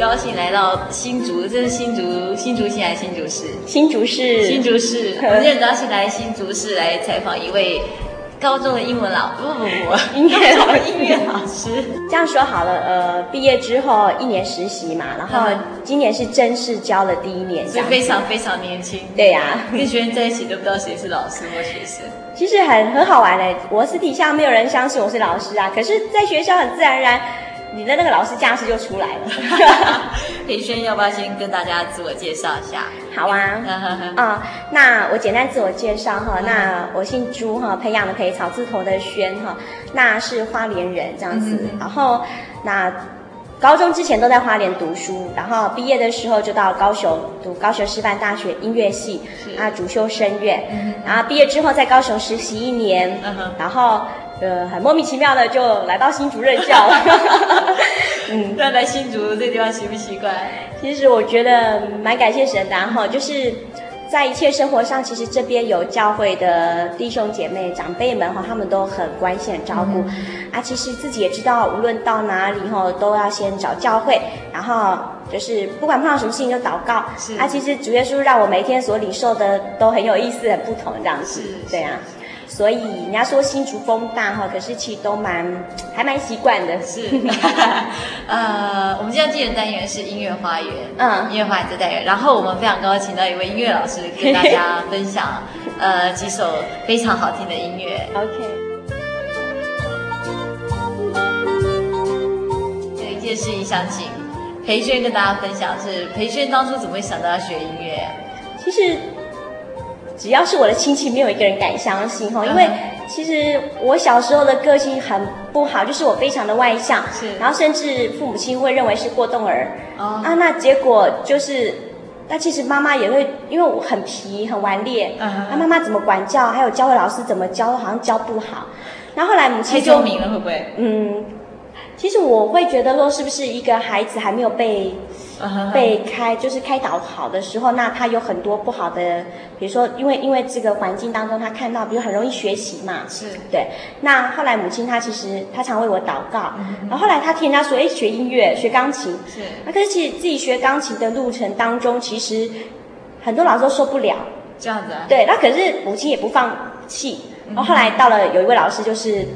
高兴来到新竹，这是新竹新竹县还是新竹市？新竹市，新竹市。我们今天很高兴来新竹市来采访一位高中的英文老，不不不，音乐老音乐老师。这样说好了，呃，毕业之后一年实习嘛，然后今年是正式教了第一年，所以非常非常年轻。对呀、啊，跟学生在一起都不知道谁是老师或学生。其实很很好玩嘞，我私底下没有人相信我是老师啊，可是在学校很自然而然。你的那个老师架势就出来了。培轩要不要先跟大家自我介绍一下？好啊，啊、哦，那我简单自我介绍哈。那我姓朱哈，培养的培草字头的轩哈。那是花莲人这样子。嗯、然后那高中之前都在花莲读书，然后毕业的时候就到高雄读高雄师范大学音乐系，啊，主修声乐。嗯、然后毕业之后在高雄实习一年，嗯、然后。呃，很莫名其妙的就来到新竹任教了。嗯，那来新竹这地方习不习惯？其实我觉得蛮感谢神的哈，就是在一切生活上，其实这边有教会的弟兄姐妹、长辈们哈，他们都很关心、很照顾。嗯、啊，其实自己也知道，无论到哪里哈，都要先找教会，然后就是不管碰到什么事情就祷告。是啊，其实主耶稣让我每天所领受的都很有意思、很不同这样子。是，对啊。所以人家说新竹风大哈，可是其实都蛮还蛮习惯的。是，呃，我们今天进的单元是音乐花园，嗯，音乐花园这单元。然后我们非常高兴请到一位音乐老师跟大家分享，呃，几首非常好听的音乐。OK。有一件事情想请培轩跟大家分享是，是培轩当初怎么会想到要学音乐？其实。只要是我的亲戚，没有一个人敢相信哈，因为其实我小时候的个性很不好，就是我非常的外向，是，然后甚至父母亲会认为是过动儿，哦，啊，那结果就是，那其实妈妈也会，因为我很皮很顽劣，那、uh huh. 妈妈怎么管教，还有教会老师怎么教，好像教不好，然后后来母亲就，明了会不会？嗯，其实我会觉得说，是不是一个孩子还没有被。被开就是开导好的时候，那他有很多不好的，比如说因为因为这个环境当中，他看到比如很容易学习嘛，是对。那后来母亲她其实她常为我祷告，嗯、然后后来她听人家说，哎，学音乐学钢琴，是。那可是其实自己学钢琴的路程当中，其实很多老师都受不了这样子。啊。对，那可是母亲也不放弃。然后后来到了有一位老师，就是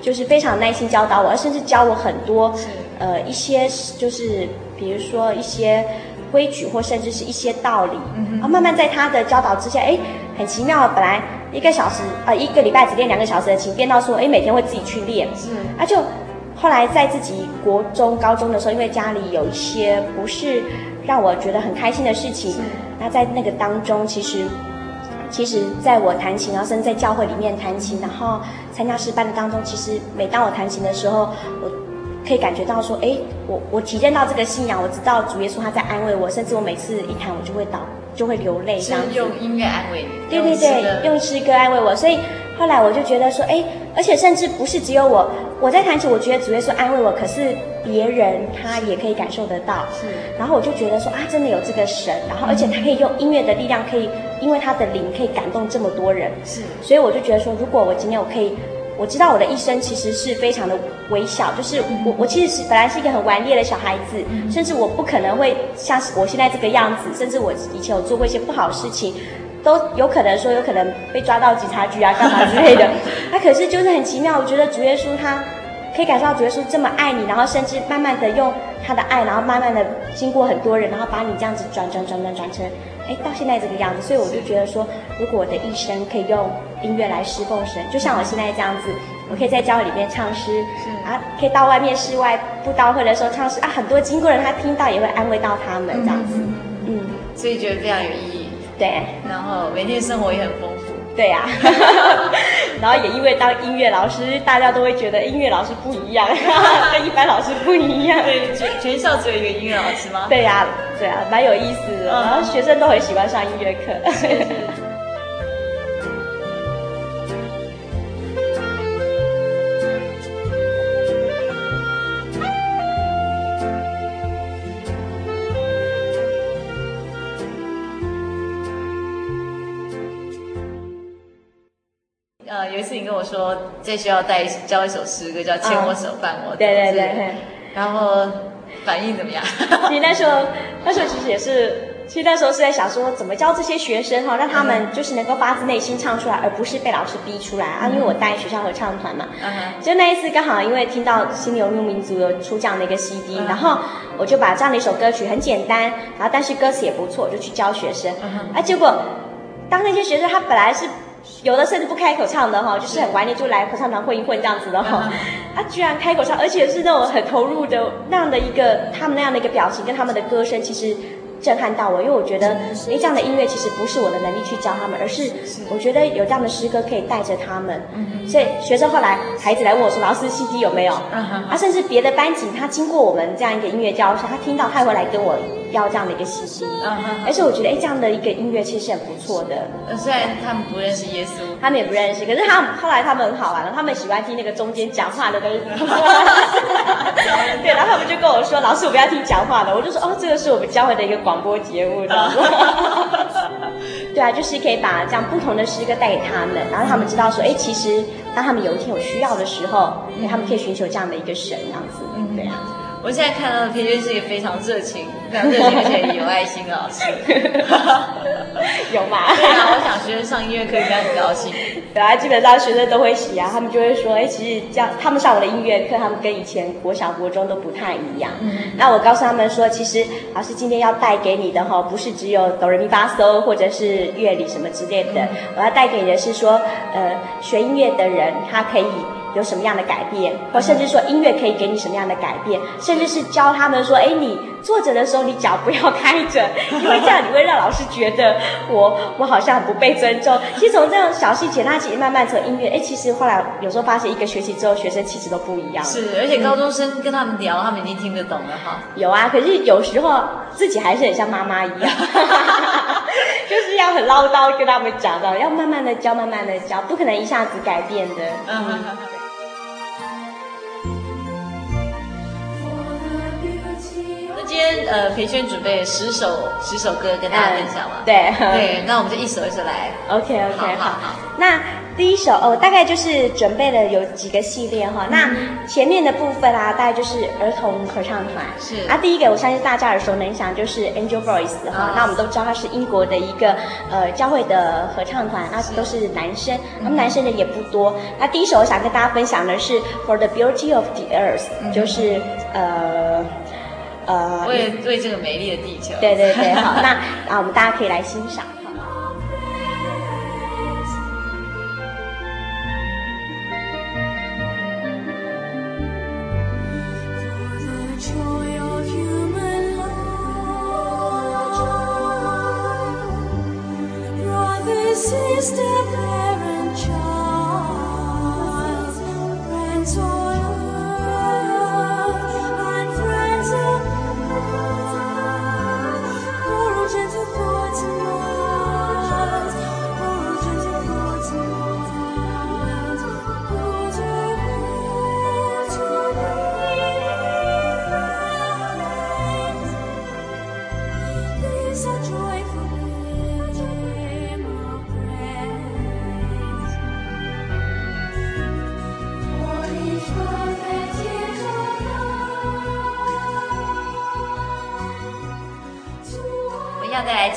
就是非常耐心教导我，而甚至教我很多是呃一些就是。比如说一些规矩，或甚至是一些道理，嗯、然后慢慢在他的教导之下，哎，很奇妙。本来一个小时，呃，一个礼拜只练两个小时的琴，变到说，哎，每天会自己去练。是，啊，就后来在自己国中、高中的时候，因为家里有一些不是让我觉得很开心的事情，是那在那个当中，其实，其实在我弹琴，然后甚至在教会里面弹琴，然后参加诗班的当中，其实每当我弹琴的时候，我。可以感觉到说，哎，我我体验到这个信仰，我知道主耶稣他在安慰我，甚至我每次一弹，我就会倒就会流泪，这样子。用音乐安慰你。对对对，用诗歌安慰我。所以后来我就觉得说，哎，而且甚至不是只有我，我在弹琴，我觉得主耶稣安慰我，可是别人他也可以感受得到。是。然后我就觉得说啊，真的有这个神，然后而且他可以用音乐的力量，可以因为他的灵可以感动这么多人。是。所以我就觉得说，如果我今天我可以。我知道我的一生其实是非常的微小，就是我我其实是本来是一个很顽劣的小孩子，甚至我不可能会像我现在这个样子，甚至我以前有做过一些不好的事情，都有可能说有可能被抓到警察局啊干嘛之类的。那可是就是很奇妙，我觉得主耶稣他可以感受到主耶稣这么爱你，然后甚至慢慢的用他的爱，然后慢慢的经过很多人，然后把你这样子转转转转转成。哎，到现在这个样子，所以我就觉得说，如果我的一生可以用音乐来侍奉神，就像我现在这样子，我可以在教会里面唱诗，是。啊，可以到外面室外布道会的时候唱诗啊，很多经过人他听到也会安慰到他们这样子，嗯，嗯，所以觉得非常有意义，对，然后每天生活也很丰富。对呀、啊，然后也因为当音乐老师，大家都会觉得音乐老师不一样，跟一般老师不一样。对，全全校只有一个音乐老师吗？对呀、啊，对啊，蛮有意思的。然后学生都很喜欢上音乐课。有一次你跟我说，在学校带教一首诗歌，叫《牵我手，伴我走》。对对对。然后反应怎么样？其实那时候，那时候其实也是，其实那时候是在想说，怎么教这些学生哈，让他们就是能够发自内心唱出来，而不是被老师逼出来啊。因为我带学校合唱团嘛。嗯哼。就那一次刚好因为听到心灵游牧民族有出这样的一个 CD，然后我就把这样的一首歌曲很简单，然后但是歌词也不错，就去教学生。嗯哼。啊，结果当那些学生他本来是。有的甚至不开口唱的哈，就是很怀念，就来合唱团混一混这样子的哈。他居然开口唱，而且是那种很投入的那样的一个他们那样的一个表情跟他们的歌声，其实。震撼到我，因为我觉得，哎，这样的音乐其实不是我的能力去教他们，而是我觉得有这样的诗歌可以带着他们。所以学生后来孩子来问我说：“老师，CD 有没有？”啊，甚至别的班级他经过我们这样一个音乐教室，他听到他会来跟我要这样的一个 CD。而且我觉得，哎，这样的一个音乐其实是很不错的。虽然他们不认识耶稣，他们也不认识，可是他们后来他们很好玩了，他们喜欢听那个中间讲话的东西。对，然后他们就跟我说：“老师，我不要听讲话的。”我就说：“哦，这个是我们教会的一个广。”广播节目，对啊，就是可以把这样不同的诗歌带给他们，然后他们知道说，哎，其实当他们有一天有需要的时候，他们可以寻求这样的一个神，这样子，我现在看到的培娟是一个非常热情、非常热情而且有爱心的老师，有吗？对啊，我想学生上音乐课应该很高兴。对啊，基本上学生都会喜啊，他们就会说，哎，其实这样他们上我的音乐课，他们跟以前国小、国中都不太一样。嗯。那我告诉他们说，其实老师今天要带给你的哈，不是只有哆来咪发嗦或者是乐理什么之类的，嗯、我要带给你的是说，呃，学音乐的人他可以。有什么样的改变，或甚至说音乐可以给你什么样的改变，甚至是教他们说，哎，你坐着的时候你脚不要开着，因为这样你会让老师觉得我 我好像很不被尊重。其实从这样小细节，他其实慢慢从音乐，哎，其实后来有时候发现一个学期之后，学生其实都不一样。是，而且高中生跟他们聊，他们已经听得懂了哈。有啊，可是有时候自己还是很像妈妈一样，就是要很唠叨跟他们讲到，要慢慢的教，慢慢的教，不可能一下子改变的。嗯。今天呃，培轩准备十首十首歌跟大家分享嘛？对对，那我们就一首一首来。OK OK，好。好，那第一首哦，大概就是准备了有几个系列哈。那前面的部分啊，大概就是儿童合唱团。是啊，第一个我相信大家耳熟能详，就是 Angel Voice 哈。那我们都知道它是英国的一个呃教会的合唱团，啊都是男生，他们男生人也不多。那第一首我想跟大家分享的是 For the Beauty of the Earth，就是呃。呃，为为这个美丽的地球。对对对，好，那啊，我们大家可以来欣赏。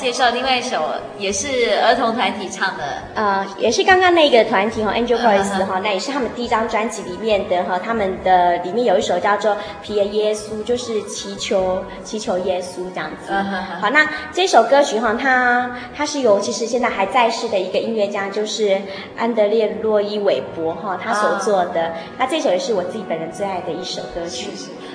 介绍另外一首，也是儿童团体唱的，呃，也是刚刚那个团体哈，Angel Voice 哈，那也是他们第一张专辑里面的哈，他们的里面有一首叫做《皮耶耶稣》，就是祈求祈求耶稣这样子。好，那这首歌曲哈，它它是由其实现在还在世的一个音乐家，就是安德烈洛伊韦伯哈，他所做的。那这首也是我自己本人最爱的一首歌曲。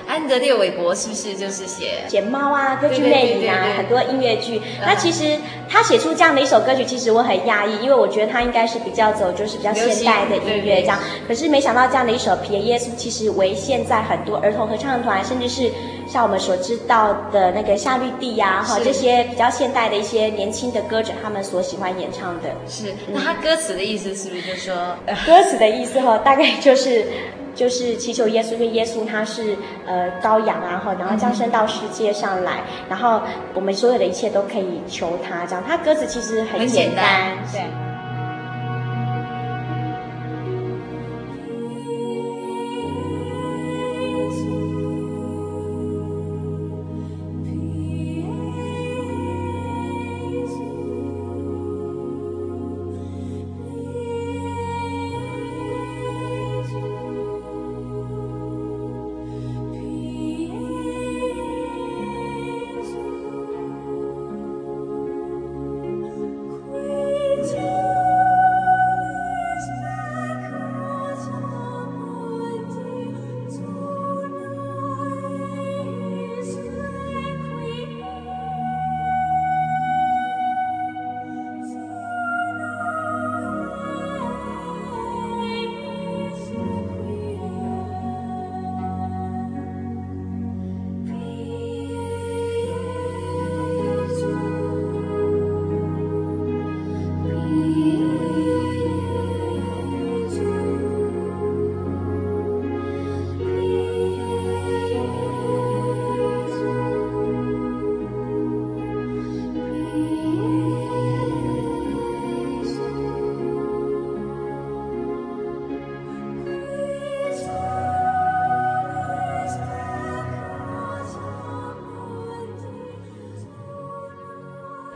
安德烈韦伯是不是就是写写猫啊、歌剧魅影啊，很多音乐剧？那其实他写出这样的一首歌曲，其实我很讶异，因为我觉得他应该是比较走就是比较现代的音乐这样。可是没想到这样的一首《皮耶耶稣》，其实为现在很多儿童合唱团，甚至是像我们所知道的那个夏绿蒂呀，哈这些比较现代的一些年轻的歌者，他们所喜欢演唱的。是，那他歌词的意思是不是就说？歌词的意思哈，大概就是。就是祈求耶稣，因为耶稣他是呃羔羊啊，然后降生到世界上来，嗯、然后我们所有的一切都可以求他。这样，他歌词其实很简单，简单对。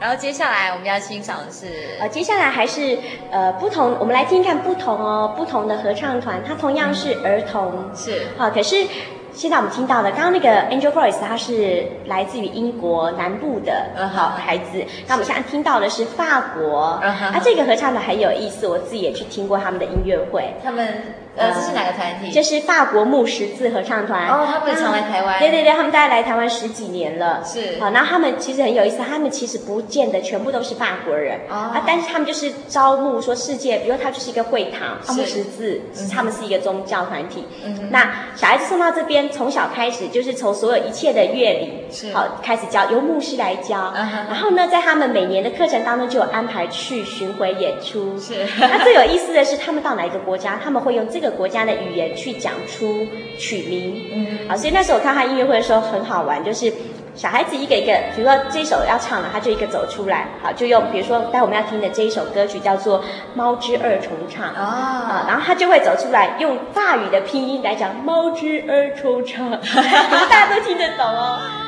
然后接下来我们要欣赏的是，呃，接下来还是呃不同，我们来听看不同哦，不同的合唱团，它同样是儿童，嗯、是，好，可是。现在我们听到的，刚刚那个 Angel Voice，它是来自于英国南部的好孩子。那、uh. 我们现在听到的是法国，啊、uh -huh. 这个合唱团很有意思，我自己也去听过他们的音乐会。他们呃，这是哪个团体？这是法国木十字合唱团。哦，他们常来台湾。对对对，他们大概来台湾十几年了。是。好，然后他们其实很有意思，他们其实不见得全部都是法国人啊，uh. 但是他们就是招募说世界，比如他就是一个会堂，木十字，他们是一个宗教团体。嗯哼。那小孩子送到这边，从小开始。就是从所有一切的乐理，好开始教，由牧师来教。Uh -huh. 然后呢，在他们每年的课程当中，就有安排去巡回演出。是。那最有意思的是，他们到哪一个国家，他们会用这个国家的语言去讲出曲名。嗯。好，所以那时候我看他音乐会的时候很好玩，就是。小孩子一个一个，比如说这首要唱了，他就一个走出来，好，就用比如说待会我们要听的这一首歌曲叫做《猫之二重唱》啊，然后他就会走出来，用法语的拼音来讲《猫之二重唱》，大家都听得懂哦。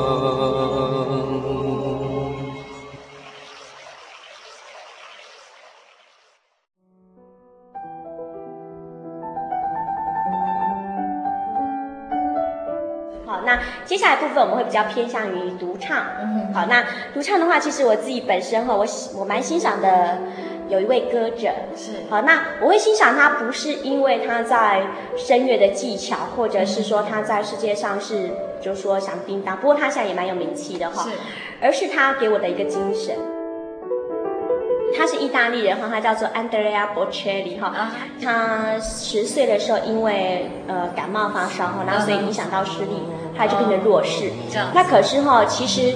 部分我们会比较偏向于独唱，嗯，好，那独唱的话，其实我自己本身哈，我我蛮欣赏的有一位歌者，是，好，那我会欣赏他，不是因为他在声乐的技巧，或者是说他在世界上是，就说响叮当，不过他现在也蛮有名气的哈，是，而是他给我的一个精神。他是意大利人哈，他叫做 Andrea Bocelli 哈。他十岁的时候因为呃感冒发烧哈，然后所以影响到视力，他就变成弱视。那可是哈，其实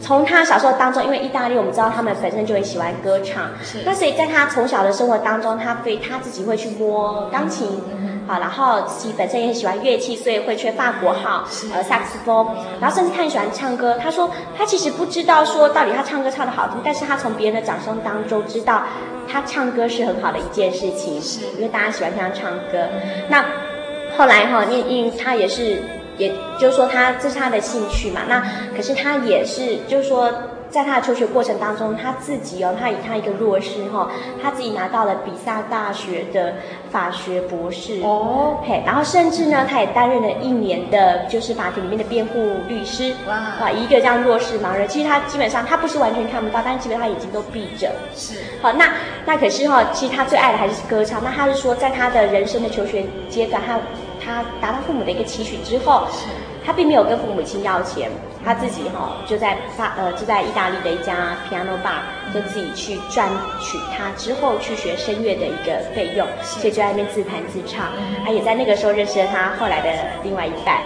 从他小时候当中，因为意大利我们知道他们本身就很喜欢歌唱，那所以在他从小的生活当中，他会他自己会去摸钢琴。好，然后自己本身也很喜欢乐器，所以会吹法国号，呃，萨克斯风，然后甚至他很喜欢唱歌。他说他其实不知道说到底他唱歌唱的好听，但是他从别人的掌声当中知道他唱歌是很好的一件事情，是因为大家喜欢听他唱歌。那后来哈，因因为他也是，也就是说他这是他的兴趣嘛。那可是他也是，就是说。在他的求学过程当中，他自己哦，他以他一个弱势哈，他自己拿到了比萨大学的法学博士。哦，嘿，然后甚至呢，他也担任了一年的，就是法庭里面的辩护律师。哇，一个这样弱势盲人，其实他基本上他不是完全看不到，但是基本上他眼睛都闭着，是，好，那那可是哈，其实他最爱的还是歌唱，那他是说，在他的人生的求学阶段，他他达到父母的一个期许之后，他并没有跟父母亲要钱。他自己哈就在法呃就在意大利的一家 piano bar 就自己去赚取他之后去学声乐的一个费用，所以就在那边自弹自唱。他也在那个时候认识了他后来的另外一半。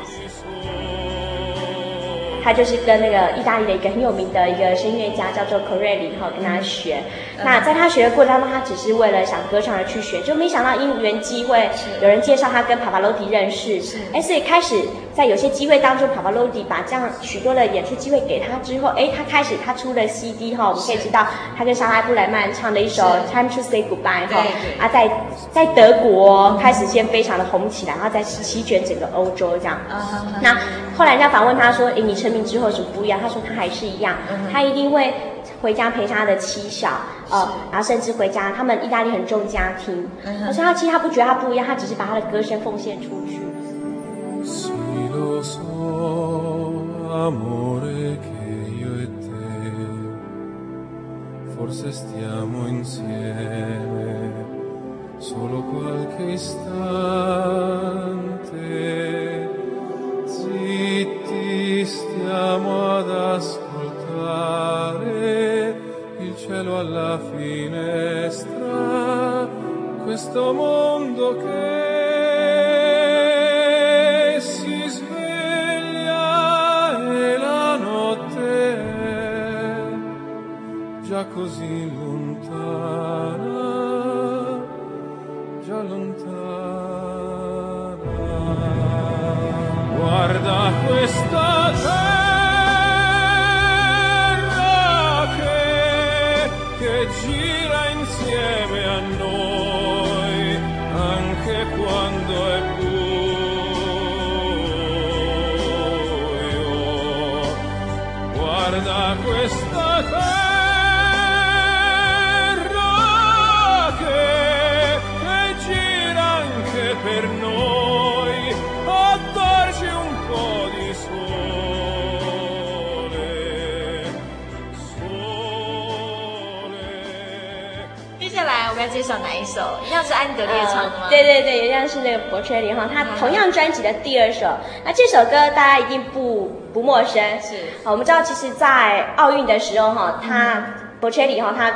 他就是跟那个意大利的一个很有名的一个声乐家叫做 Corelli 哈跟他学。那在他学的过程当中，他只是为了想歌唱而去学，就没想到因缘机会，有人介绍他跟帕帕罗蒂认识。哎，所以开始在有些机会当中，帕瓦罗蒂把这样许多的演出机会给他之后，哎，他开始他出了 CD 哈，我们可以知道他跟莎拉布莱曼唱的一首 Time to Say Goodbye 哈，啊，在在德国开始先非常的红起来，然后再席卷整个欧洲这样。那后来人家访问他说，哎，你成名之后是不一样？他说他还是一样，他一定会回家陪他的妻小，呃，然后甚至回家，他们意大利很重家庭。可是他其实他不觉得他不一样，他只是把他的歌声奉献出去。lo so, amore che io e te forse stiamo insieme solo qualche istante. Zitti stiamo ad ascoltare il cielo alla finestra, questo mondo che già così lontana, già lontana. Guarda questa terra. 对对对，也像是那个 Bocelli 哈，他同样专辑的第二首。那这首歌大家一定不不陌生，是。好，我们知道，其实，在奥运的时候哈，他 Bocelli 哈，他。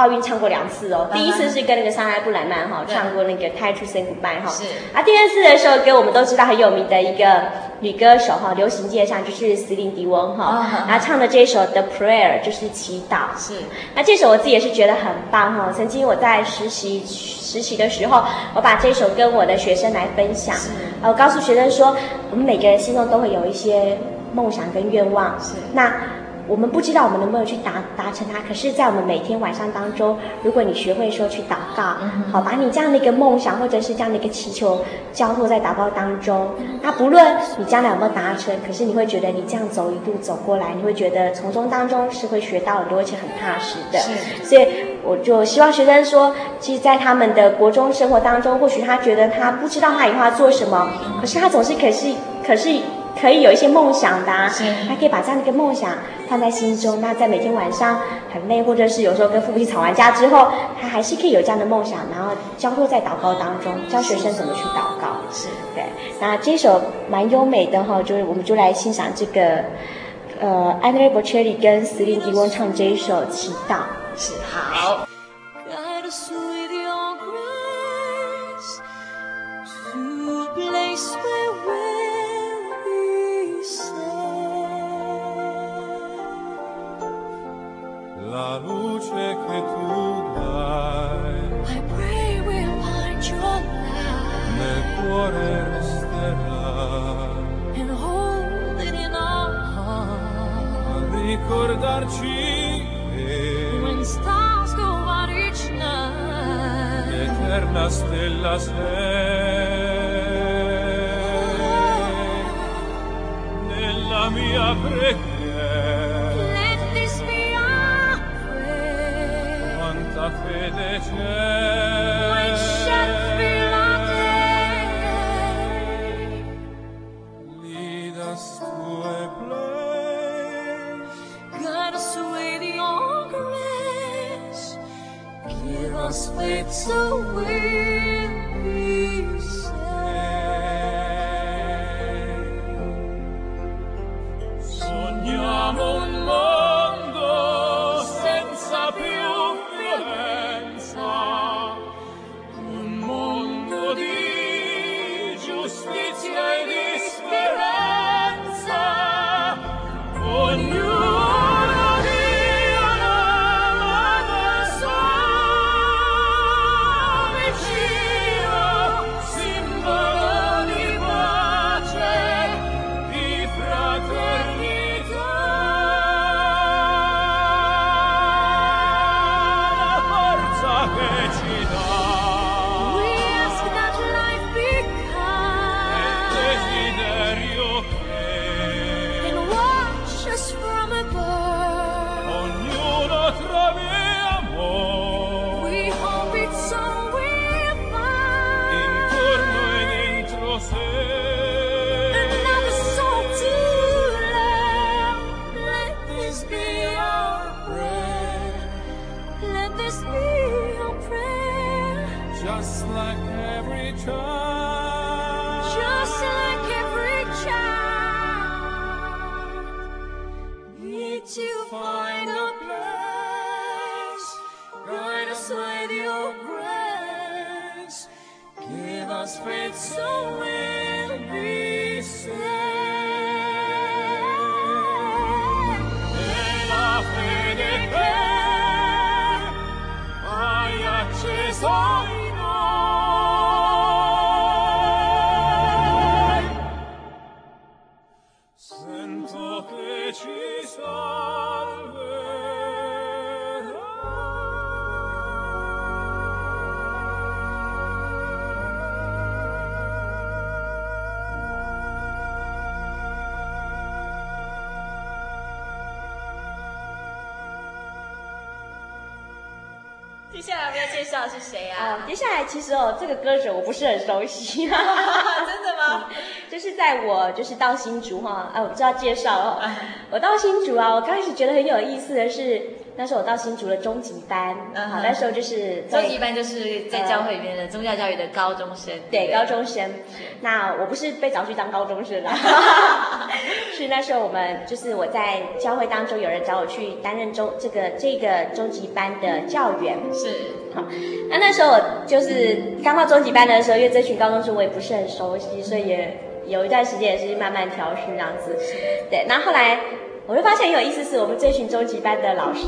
奥运唱过两次哦，第一次是跟那个莎拉布莱曼哈唱过那个《Time to Say Goodbye》哈，是。啊，第二次的时候给我们都知道很有名的一个女歌手哈，流行界上就是席琳迪翁哈，然后唱的这首《The Prayer》就是祈祷，是，那这首我自己也是觉得很棒哈。曾经我在实习实习的时候，我把这首跟我的学生来分享，我告诉学生说，我们每个人心中都会有一些梦想跟愿望，是。那。我们不知道我们能不能去达达成它，可是，在我们每天晚上当中，如果你学会说去祷告，好，把你这样的一个梦想或者是这样的一个祈求交托在祷告当中，那不论你将来有没有达成，可是你会觉得你这样走一步走过来，你会觉得从中当中是会学到很多，而且很踏实的。是，所以我就希望学生说，其实，在他们的国中生活当中，或许他觉得他不知道他以后要做什么，可是他总是可是可是。可以有一些梦想的，啊，他可以把这样的一个梦想放在心中。那在每天晚上很累，或者是有时候跟父母亲吵完架之后，他还是可以有这样的梦想，然后交托在祷告当中，教学生怎么去祷告。是对。那这首蛮优美的哈，就是我们就来欣赏这个，呃，安德烈·波切利跟席琳迪翁唱这一首祈祷。是好。接下来其实哦，这个歌手我不是很熟悉，真的吗？就是在我就是到新竹哈，啊，我不知道介绍哦。我到新竹啊，我刚开始觉得很有意思的是，那时候我到新竹的中级班，好，那时候就是中级班就是在教会里面的宗教教育的高中生，对，高中生。那我不是被找去当高中生的，是那时候我们就是我在教会当中有人找我去担任中这个这个中级班的教员，是好。那那时候我就是刚到中级班的时候，因为这群高中生我也不是很熟悉，所以也。有一段时间也是慢慢调试这样子，对。那后，后来我就发现很有意思，是我们这群中级班的老师，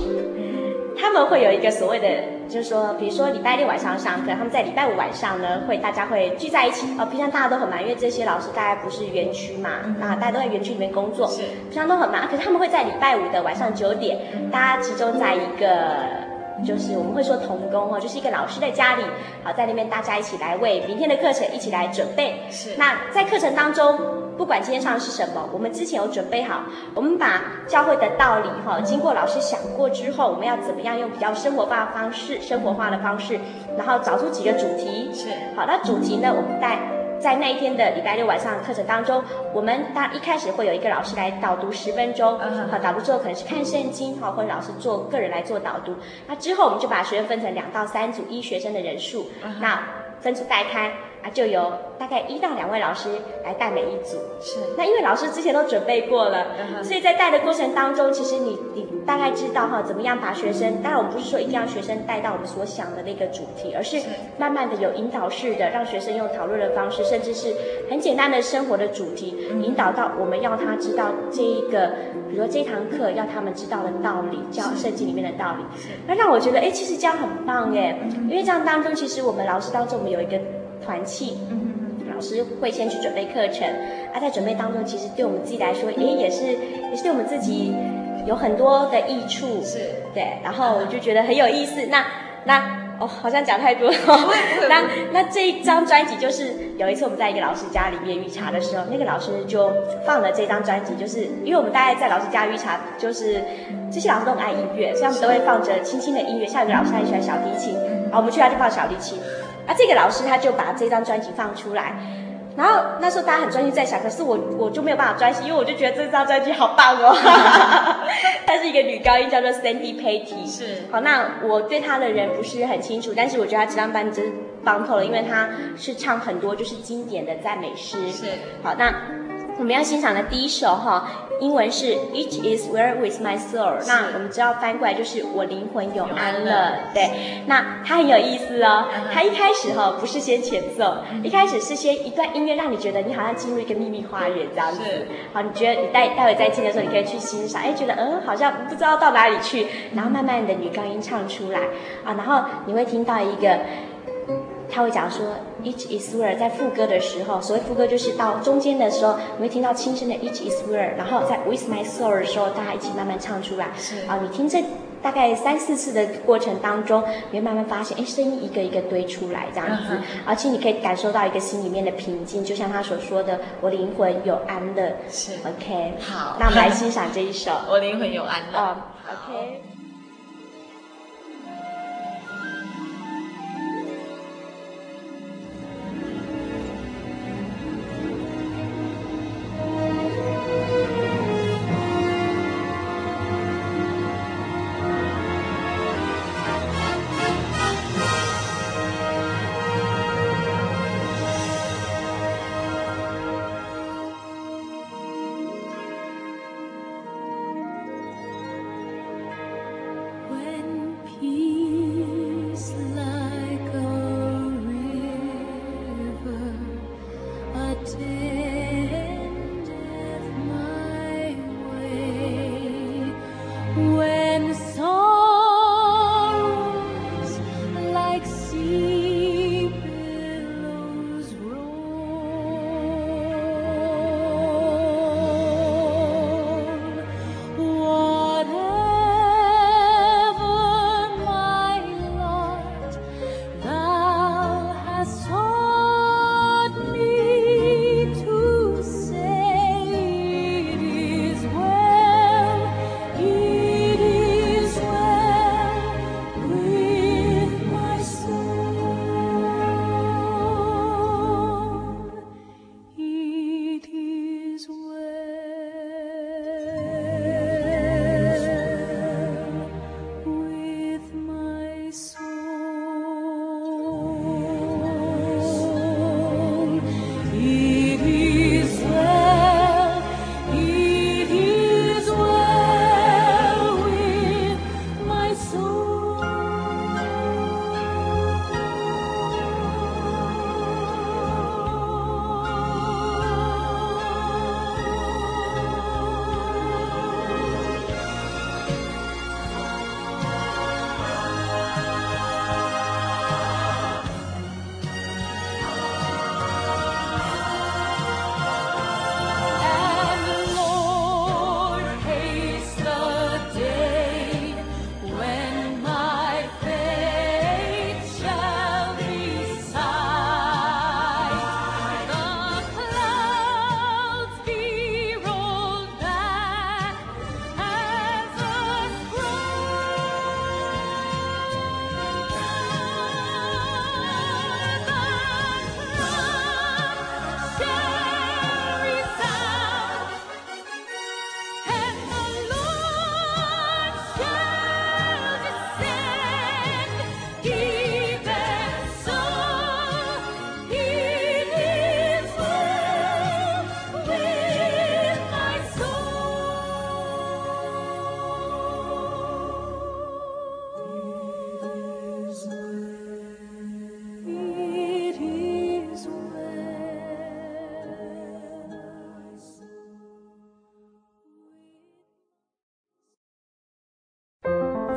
他们会有一个所谓的，就是说，比如说礼拜六晚上上课，他们在礼拜五晚上呢，会大家会聚在一起。哦，平常大家都很忙，因为这些老师大概不是园区嘛，啊，大家都在园区里面工作，是平常都很忙。可是他们会在礼拜五的晚上九点，大家集中在一个。就是我们会说童工哦，就是一个老师的家里，好，在那边大家一起来为明天的课程一起来准备。是。那在课程当中，不管今天上的是什么，我们之前有准备好，我们把教会的道理哈，经过老师想过之后，我们要怎么样用比较生活化的方式，生活化的方式，然后找出几个主题。是。好，那主题呢，我们带。在那一天的礼拜六晚上的课程当中，我们当一开始会有一个老师来导读十分钟，好，导读之后可能是看圣经，好，或者老师做个人来做导读。那之后我们就把学生分成两到三组，依学生的人数，那分组带开。啊，就由大概一到两位老师来带每一组。是。那因为老师之前都准备过了，所以在带的过程当中，其实你你大概知道哈，怎么样把学生，当然我们不是说一定要学生带到我们所想的那个主题，而是慢慢的有引导式的，让学生用讨论的方式，甚至是很简单的生活的主题，引导到我们要他知道这一个，比如说这堂课要他们知道的道理，教圣经里面的道理。那让我觉得，哎，其实这样很棒耶，因为这样当中，其实我们老师当中，我们有一个。团契，老师会先去准备课程，啊，在准备当中，其实对我们自己来说，诶，也是也是对我们自己有很多的益处，是对，然后我就觉得很有意思。那那哦，好像讲太多了。那那这一张专辑就是有一次我们在一个老师家里面预茶的时候，那个老师就放了这张专辑，就是因为我们大概在老师家预茶，就是这些老师都很爱音乐，所以他们都会放着轻轻的音乐。像有个老师他很喜欢小提琴，然后我们去他就放小提琴。啊，这个老师他就把这张专辑放出来，然后那时候大家很专心在想，可是我我就没有办法专心，因为我就觉得这张专辑好棒哦。她是一个女高音，叫做 Sandy Patty。是。好，那我对她的人不是很清楚，但是我觉得她这张班真棒透了，因为她是唱很多就是经典的赞美诗。是。好，那我们要欣赏的第一首哈。英文是 It is well with my soul，那我们知道翻过来就是我灵魂有安乐，对。那它很有意思哦，它一开始哈不是先前奏，一开始是先一段音乐，让你觉得你好像进入一个秘密花园这样子。好，你觉得你待待会再进的时候，你可以去欣赏，哎，觉得嗯好像不知道到哪里去，然后慢慢的女高音唱出来。啊，然后你会听到一个。他会讲说，Each is where 在副歌的时候，所谓副歌就是到中间的时候，你会听到轻声的 Each is where，然后在 With my soul 的时候，大家一起慢慢唱出来。是啊，你听这大概三四次的过程当中，你会慢慢发现，哎，声音一个一个堆出来这样子，而且你可以感受到一个心里面的平静，就像他所说的，我灵魂有安乐。是 OK，好，那我们来欣赏这一首，我灵魂有安乐。哦，OK。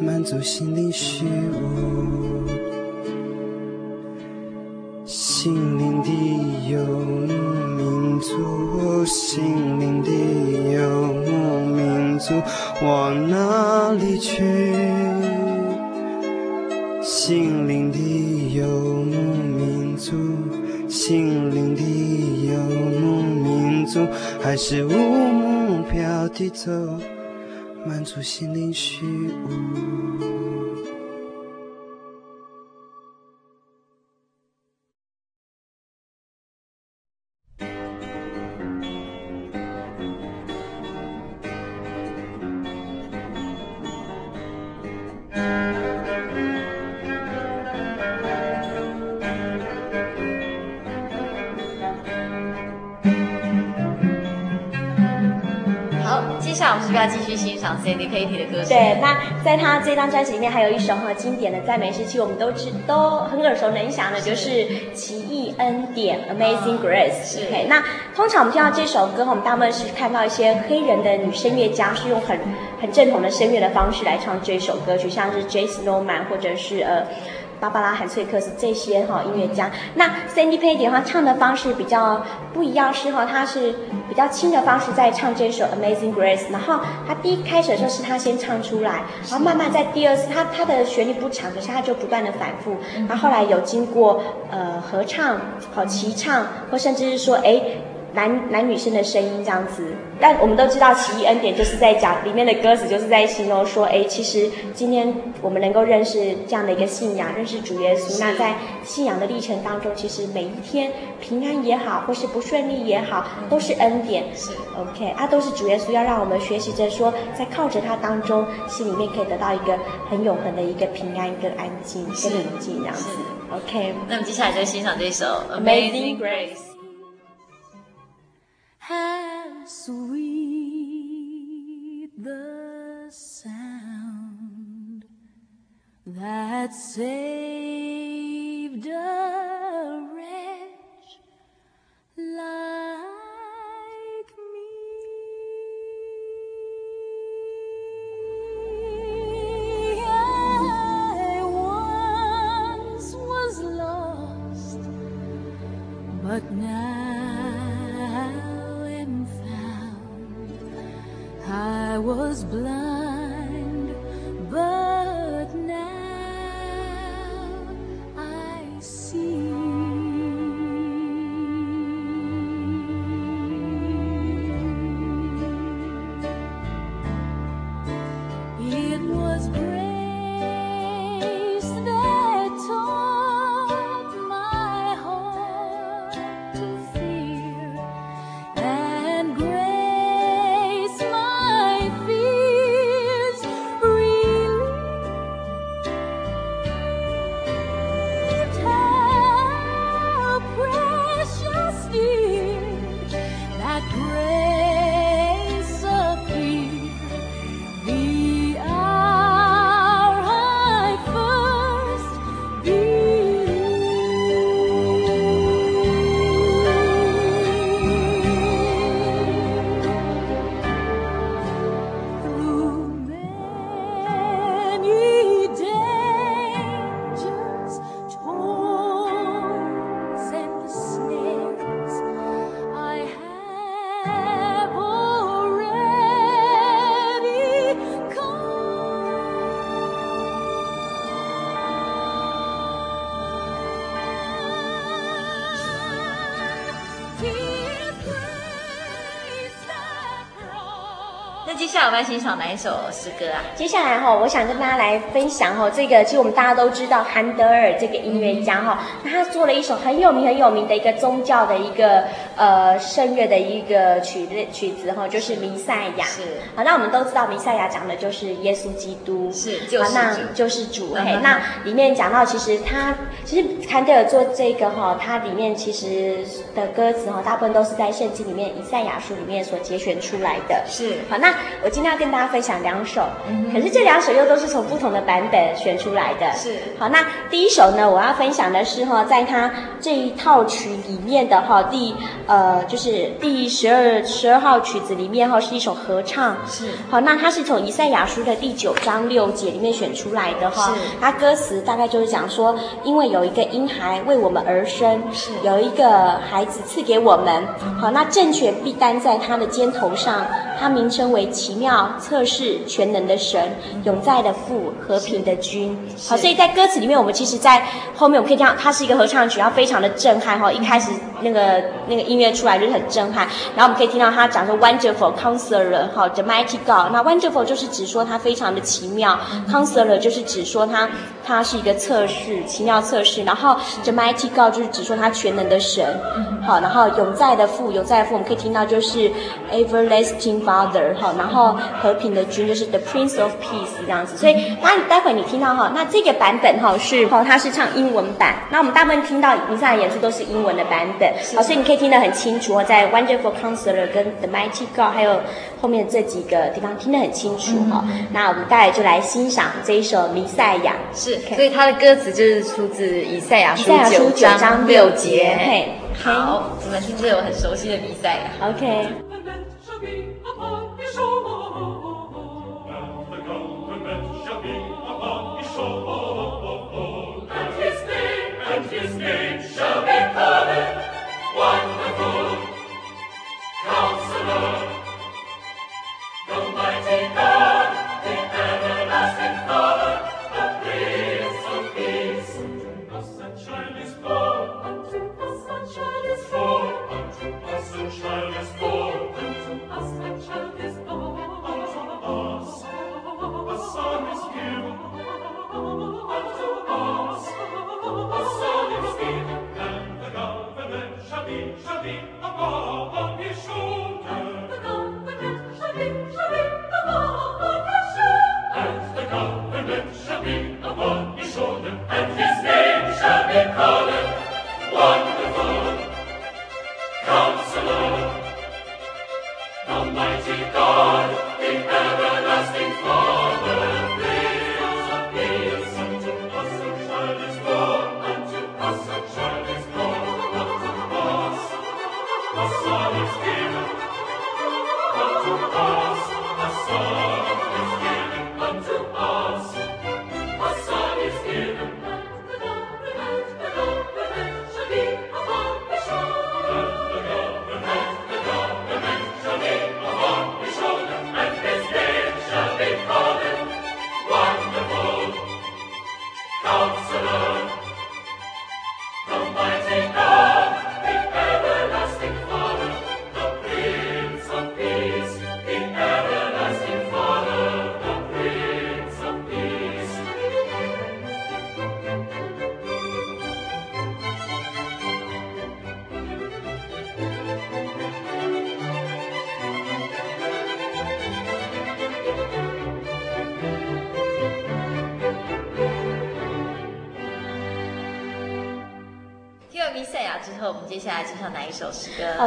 满足心灵虚无。心灵的游牧民族，心灵的游牧民族，往哪里去？心灵的游牧民族，心灵的游牧民族，还是无目标地走，满足心灵虚无。在他这张专辑里面还有一首很经典的赞美诗，其实我们都知都很耳熟能详的，就是《奇异恩典》（Amazing Grace）。是。OK，那通常我们听到这首歌，我们大部分是看到一些黑人的女声乐家是用很很正统的声乐的方式来唱这首歌曲，像是 Jason Norman 或者是呃。芭芭拉·韩翠克斯这些哈音乐家，那 Sandy Patty 的话唱的方式比较不一样，是哈，他是比较轻的方式在唱这首《Amazing Grace》，然后他第一开始的时候是他先唱出来，然后慢慢在第二次，他他的旋律不长，可是他就不断的反复，然后后来有经过呃合唱、好齐唱，或甚至是说哎。男男女生的声音这样子，但我们都知道奇异恩典就是在讲里面的歌词，就是在形容说，哎，其实今天我们能够认识这样的一个信仰，认识主耶稣。那在信仰的历程当中，其实每一天平安也好，或是不顺利也好，都是恩典。是 OK，啊，都是主耶稣要让我们学习着说，在靠着他当中，心里面可以得到一个很永恒的一个平安、跟安静、跟宁静这样子。OK，那么接下来就欣赏这首《Amazing Grace》。How sweet the sound that saved a wretch like me. I once was lost, but now. I was blind, pray. 欣赏哪一首诗歌啊？接下来哈，我想跟大家来分享哈，这个其实我们大家都知道韩德尔这个音乐家哈，那他做了一首很有名很有名的一个宗教的一个呃圣乐的一个曲子曲子哈，就是弥赛亚。是。好，那我们都知道弥赛亚讲的就是耶稣基督。是。就是就是主。嘿，那里面讲到其实他其实韩德尔做这个哈，它里面其实的歌词哈，大部分都是在圣经里面以赛亚书里面所节选出来的。是。好，那我今天要跟大家分享两首，可是这两首又都是从不同的版本选出来的。是，好，那第一首呢，我要分享的是哈，在他这一套曲里面的哈，第呃就是第十二十二号曲子里面哈，是一首合唱。是，好，那它是从以赛亚书的第九章六节里面选出来的哈。是，它歌词大概就是讲说，因为有一个婴孩为我们而生，是，有一个孩子赐给我们，好，那政权必担在他的肩头上，他名称为奇妙测试全能的神，永在的父，和平的君。好，所以在歌词里面，我们其实，在后面我们可以听到，它是一个合唱曲，然后非常的震撼哈。一开始那个那个音乐出来就是很震撼，然后我们可以听到他讲说 Wonderful Counselor 哈，The Mighty God。那 Wonderful 就是指说他非常的奇妙，Counselor 就是指说他他是一个测试，奇妙测试。然后 The Mighty God 就是指说他全能的神。好，然后永在的父，永在的父，我们可以听到就是 Everlasting Father 哈，然后和平的君就是 The Prince of Peace 这样子，所以那待会你听到哈，那这个版本哈是哦，他是唱英文版，那我们大部分听到以上的演出都是英文的版本，好，所以你可以听得很清楚哦，在 Wonderful Counselor 跟 The Mighty God 还有后面这几个地方听得很清楚哈，那我们待会就来欣赏这一首弥赛亚，是，所以他的歌词就是出自以赛亚书九章六节，嘿，好，我们听这有很熟悉的比赛亚，OK。God in everlasting fire.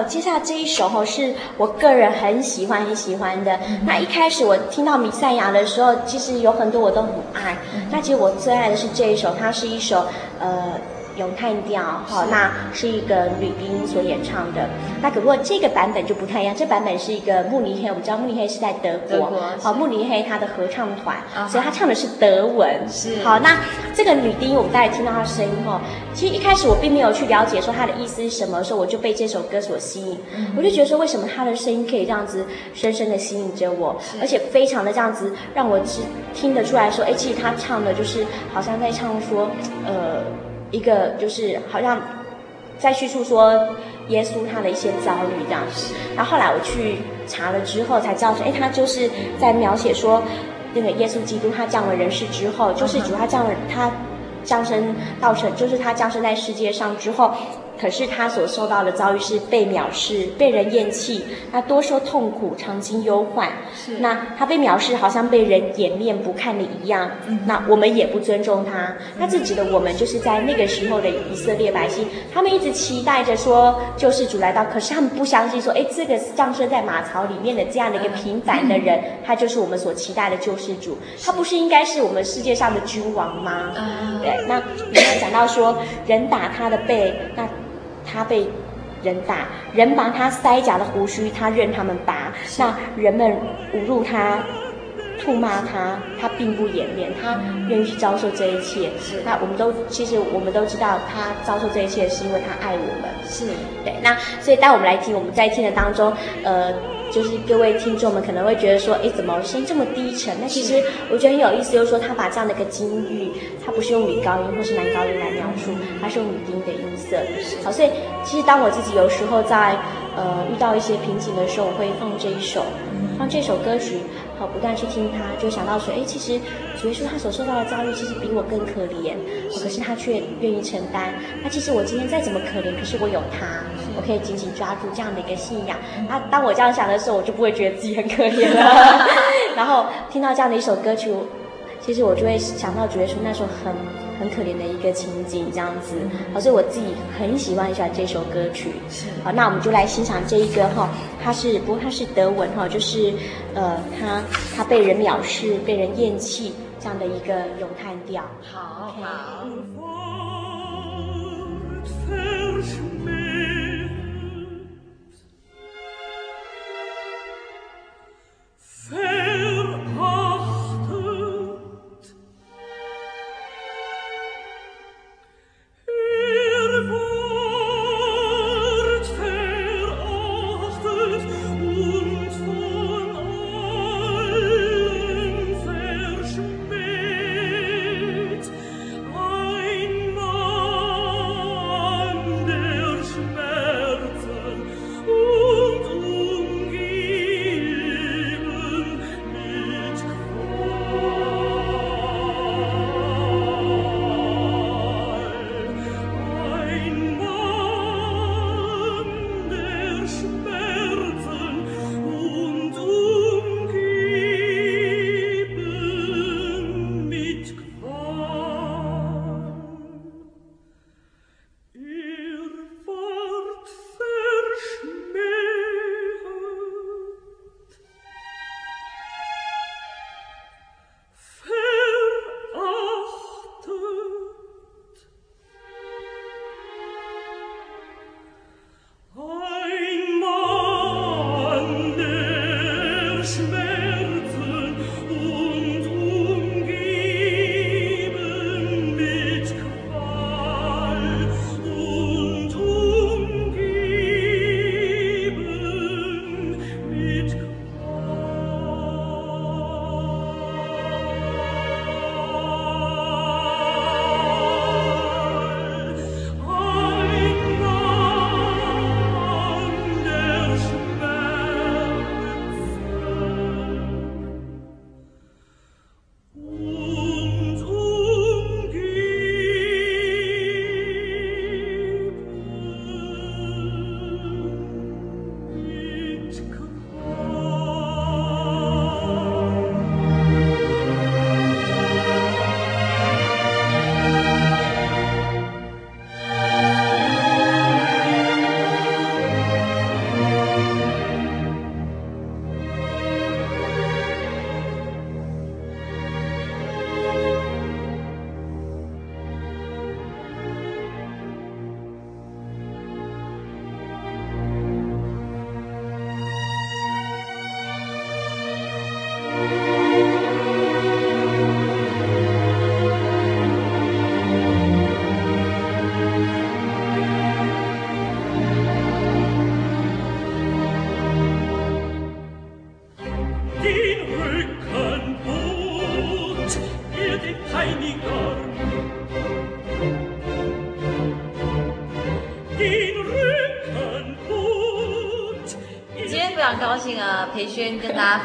接下来这一首哦，是我个人很喜欢很喜欢的。嗯、那一开始我听到弥赛亚的时候，其实有很多我都很爱。嗯、那其实我最爱的是这一首，它是一首呃。咏叹调，好，那是一个女低音所演唱的。那可不过这个版本就不太一样，这版本是一个慕尼黑，我们知道慕尼黑是在德国，德国好，慕尼黑它的合唱团，啊、所以他唱的是德文。是，好，那这个女低音，我们大家听到她的声音哈，其实一开始我并没有去了解说她的意思是什么，时候我就被这首歌所吸引，嗯、我就觉得说为什么她的声音可以这样子深深的吸引着我，而且非常的这样子让我只听得出来说，哎，其实她唱的就是好像在唱说，呃。一个就是好像在叙述说耶稣他的一些遭遇这样子，然后后来我去查了之后才知道说，哎，他就是在描写说那个耶稣基督他降为人世之后，就是主他降了他降生到成，就是他降生在世界上之后。可是他所受到的遭遇是被藐视、被人厌弃，那多受痛苦，常经忧患。是，那他被藐视，好像被人掩面不看的一样。嗯，那我们也不尊重他。那这指的我们，就是在那个时候的以色列百姓，他们一直期待着说救世主来到，可是他们不相信说，哎，这个降生在马槽里面的这样的一个平凡的人，他就是我们所期待的救世主。他不是应该是我们世界上的君王吗？对，那你们讲到说人打他的背，那。他被人打，人拔他腮颊的胡须，他任他们拔。那人们侮辱他，吐骂他，他并不掩面，他愿意去遭受这一切。是，那我们都其实我们都知道，他遭受这一切是因为他爱我们。是对。那所以当我们来听，我们在听的当中，呃。就是各位听众们可能会觉得说，哎，怎么声音这么低沉？那其实我觉得很有意思，就是说他把这样的一个金玉，他不是用女高音或是男高音来描述，他是用女低音的音色。好，所以其实当我自己有时候在呃遇到一些瓶颈的时候，我会放这一首，放这首歌曲。好，不断去听他，就想到说，哎，其实主耶稣他所受到的遭遇，其实比我更可怜，可是他却愿意承担。那其实我今天再怎么可怜，可是我有他，我可以紧紧抓住这样的一个信仰。那当我这样想的时候，我就不会觉得自己很可怜了。然后听到这样的一首歌曲，其实我就会想到主耶稣那时候很。很可怜的一个情景，这样子，好，所以我自己很喜欢很喜欢这首歌曲。是，好，那我们就来欣赏这一个哈，它是不过它是德文哈，就是呃，他他被人藐视、被人厌弃这样的一个咏叹调。好，好。今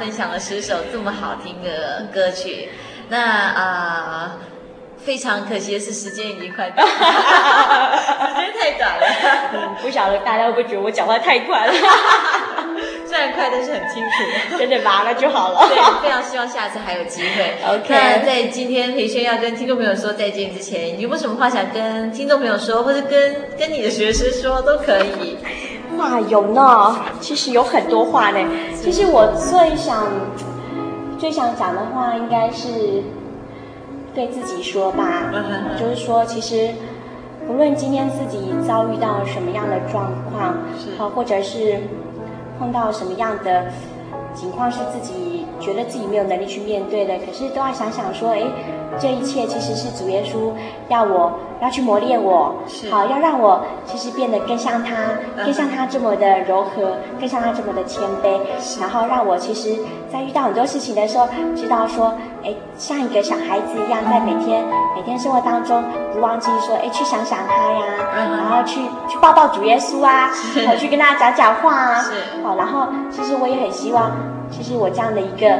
分享了十首这么好听的歌曲。那啊、呃，非常可惜的是时间已经快到了，时间太短了。嗯，不晓得大家会不会觉得我讲话太快了？虽然快，但是很清楚，真的吧？那就好了。对，非常希望下次还有机会。OK。那在今天培轩要跟听众朋友说再见之前，你有没有什么话想跟听众朋友说，或者跟跟你的学生说都可以？哇，有呢，其实有很多话呢。其实我最想最想讲的话，应该是对自己说吧。就是说，其实无论今天自己遭遇到什么样的状况，好，或者是。碰到什么样的情况是自己觉得自己没有能力去面对的，可是都要想想说，哎，这一切其实是主耶稣要我要去磨练我，好，要让我其实变得更像他，更像他这么的柔和，更像他这么的谦卑，然后让我其实，在遇到很多事情的时候，知道说，哎，像一个小孩子一样，在每天每天生活当中，不忘记说，哎，去想想他呀，然后去去抱抱主耶稣啊，好，去跟他讲讲话啊，好，然后其实我也很希望，其实我这样的一个。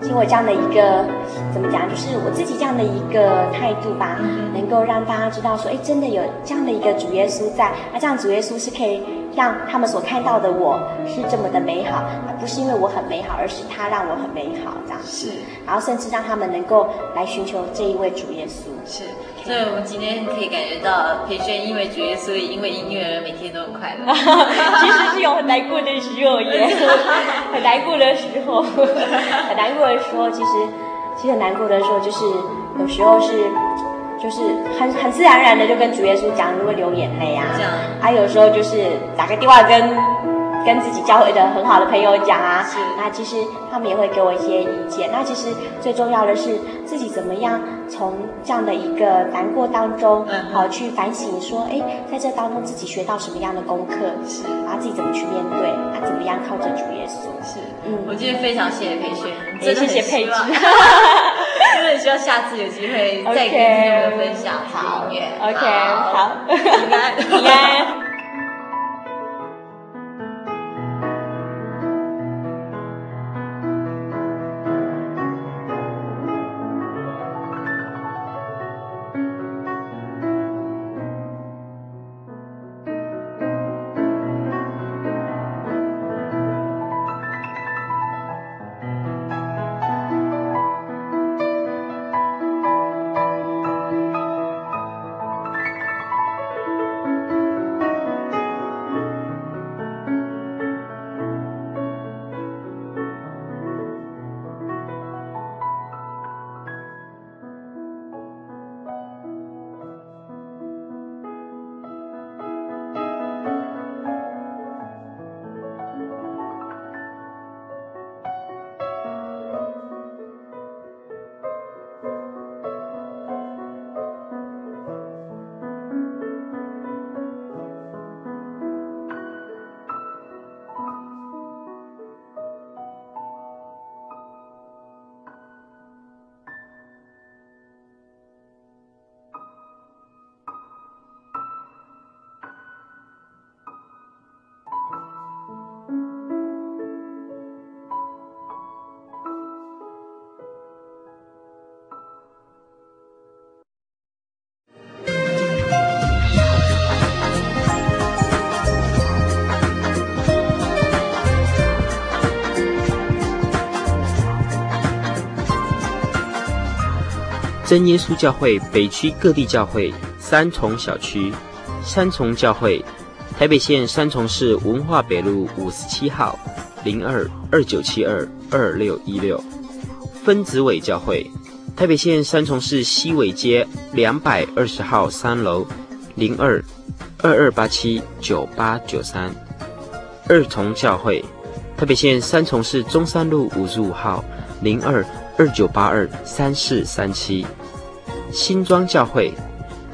其实我这样的一个怎么讲，就是我自己这样的一个态度吧，能够让大家知道说，哎，真的有这样的一个主耶稣在，那这样主耶稣是可以让他们所看到的我是这么的美好，而不是因为我很美好，而是他让我很美好这样子。是，然后甚至让他们能够来寻求这一位主耶稣。是。所以我们今天可以感觉到培轩因为主耶稣，因为音乐而每天都很快乐。其实是有很难过的时候耶，很难过的时候，很难过的时候，其实其实很难过的时候，就是有时候是就是很很自然而然的就跟主耶稣讲，如果流眼泪啊，这样，还有时候就是打个电话跟。跟自己教会的很好的朋友讲啊，是，那其实他们也会给我一些意见。那其实最重要的是自己怎么样从这样的一个难过当中，嗯，好去反省说，哎，在这当中自己学到什么样的功课，是，然后自己怎么去面对，啊怎么样靠着主耶稣，是，嗯，我今天非常谢谢培轩，真的谢谢佩芝，真的很希望下次有机会再跟听众们分享。好音乐，OK，好，平安，平安。真耶稣教会北区各地教会三重小区，三重教会，台北县三重市文化北路五十七号零二二九七二二六一六，分子尾教会，台北县三重市西尾街两百二十号三楼零二二二八七九八九三，二重教会，台北县三重市中山路五十五号零二。二九八二三四三七，新庄教会，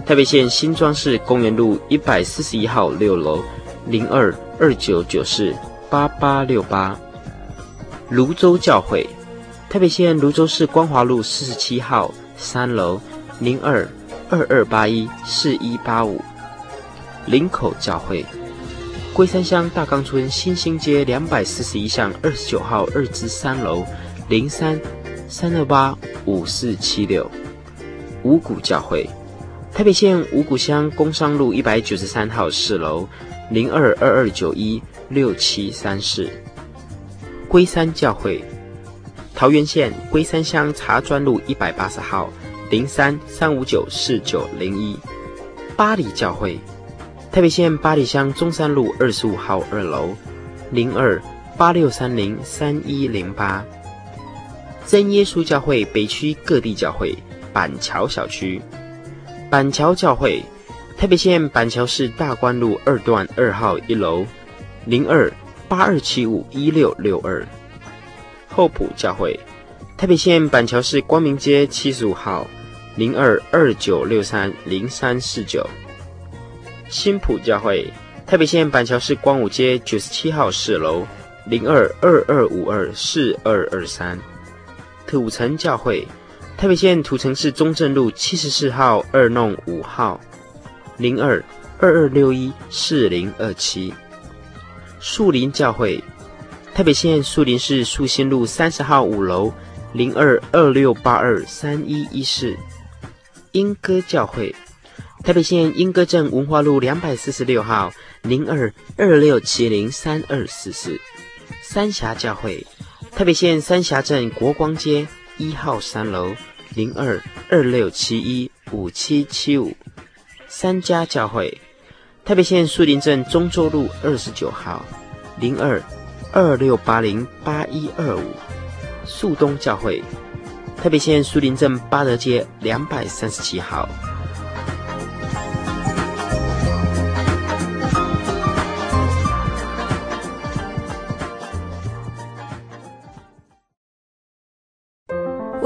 台北县新庄市公园路一百四十一号六楼零二二九九四八八六八，泸州教会，台北县泸州市光华路四十七号三楼零二二二八一四一八五，林口教会，龟山乡大冈村新兴街两百四十一巷二十九号二之三楼，零三三二八五四七六。五股教会，台北县五股乡工商路一百九十三号四楼，零二二二九一六七三四。龟山教会，桃园县龟山乡茶砖路一百八十号，零三三五九四九零一。八里教会。台北县八里乡中山路二十五号二楼，零二八六三零三一零八。真耶稣教会北区各地教会板桥小区，板桥教会，台北县板桥市大观路二段二号一楼，零二八二七五一六六二。厚朴教会，台北县板桥市光明街七十五号，零二二九六三零三四九。新埔教会，台北县板桥市光武街九十七号四楼，零二二二五二四二二三。土城教会，台北县土城市中正路七十四号二弄五号，零二二二六一四零二七。树林教会，台北县树林市树新路三十号五楼，零二二六八二三一一四。莺歌教会。台北县莺歌镇文化路两百四十六号零二二六七零三二四四，三峡教会，台北县三峡镇国光街一号三楼零二二六七一五七七五，三家教会，台北县树林镇中州路二十九号零二二六八零八一二五，树东教会，台北县树林镇八德街两百三十七号。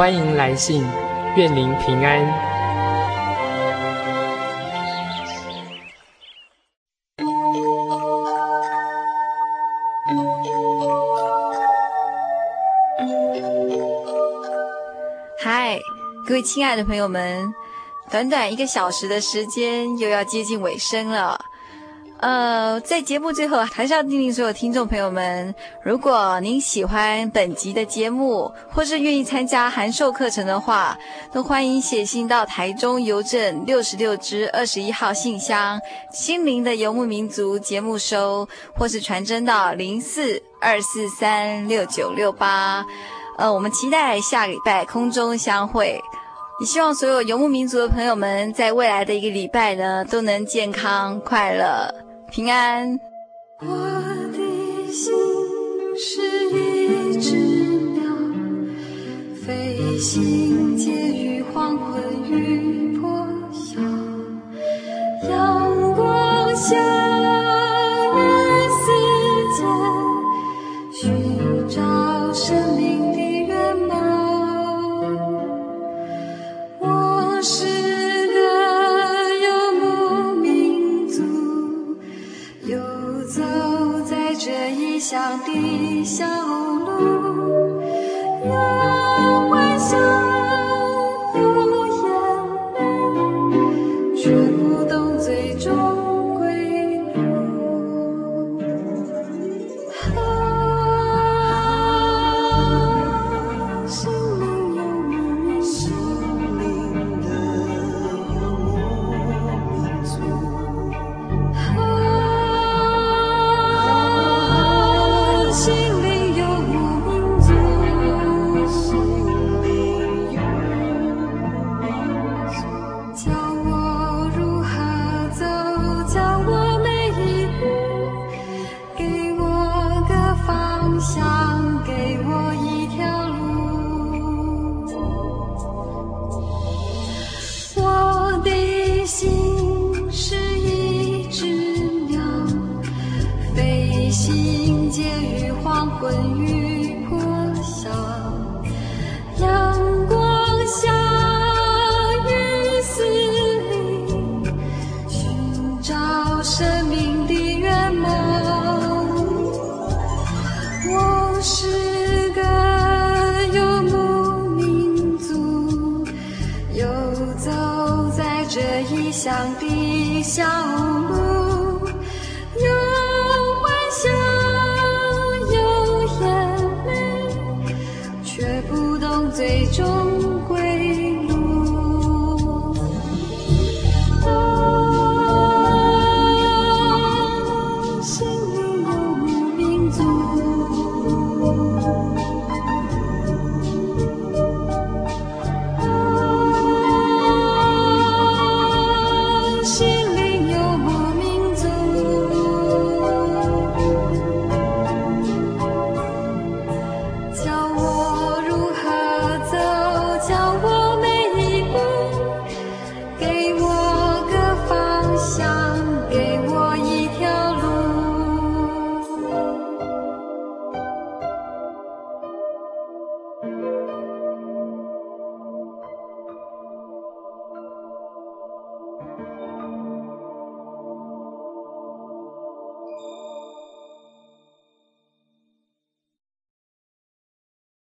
欢迎来信，愿您平安。嗨，各位亲爱的朋友们，短短一个小时的时间又要接近尾声了。呃，在节目最后，还是要叮咛所有听众朋友们：如果您喜欢本集的节目，或是愿意参加函授课程的话，都欢迎写信到台中邮政六十六支二十一号信箱“心灵的游牧民族”节目收，或是传真到零四二四三六九六八。呃，我们期待下礼拜空中相会。也希望所有游牧民族的朋友们，在未来的一个礼拜呢，都能健康快乐。平安。我的心是一只鸟，飞行介于黄昏与破晓，阳光下。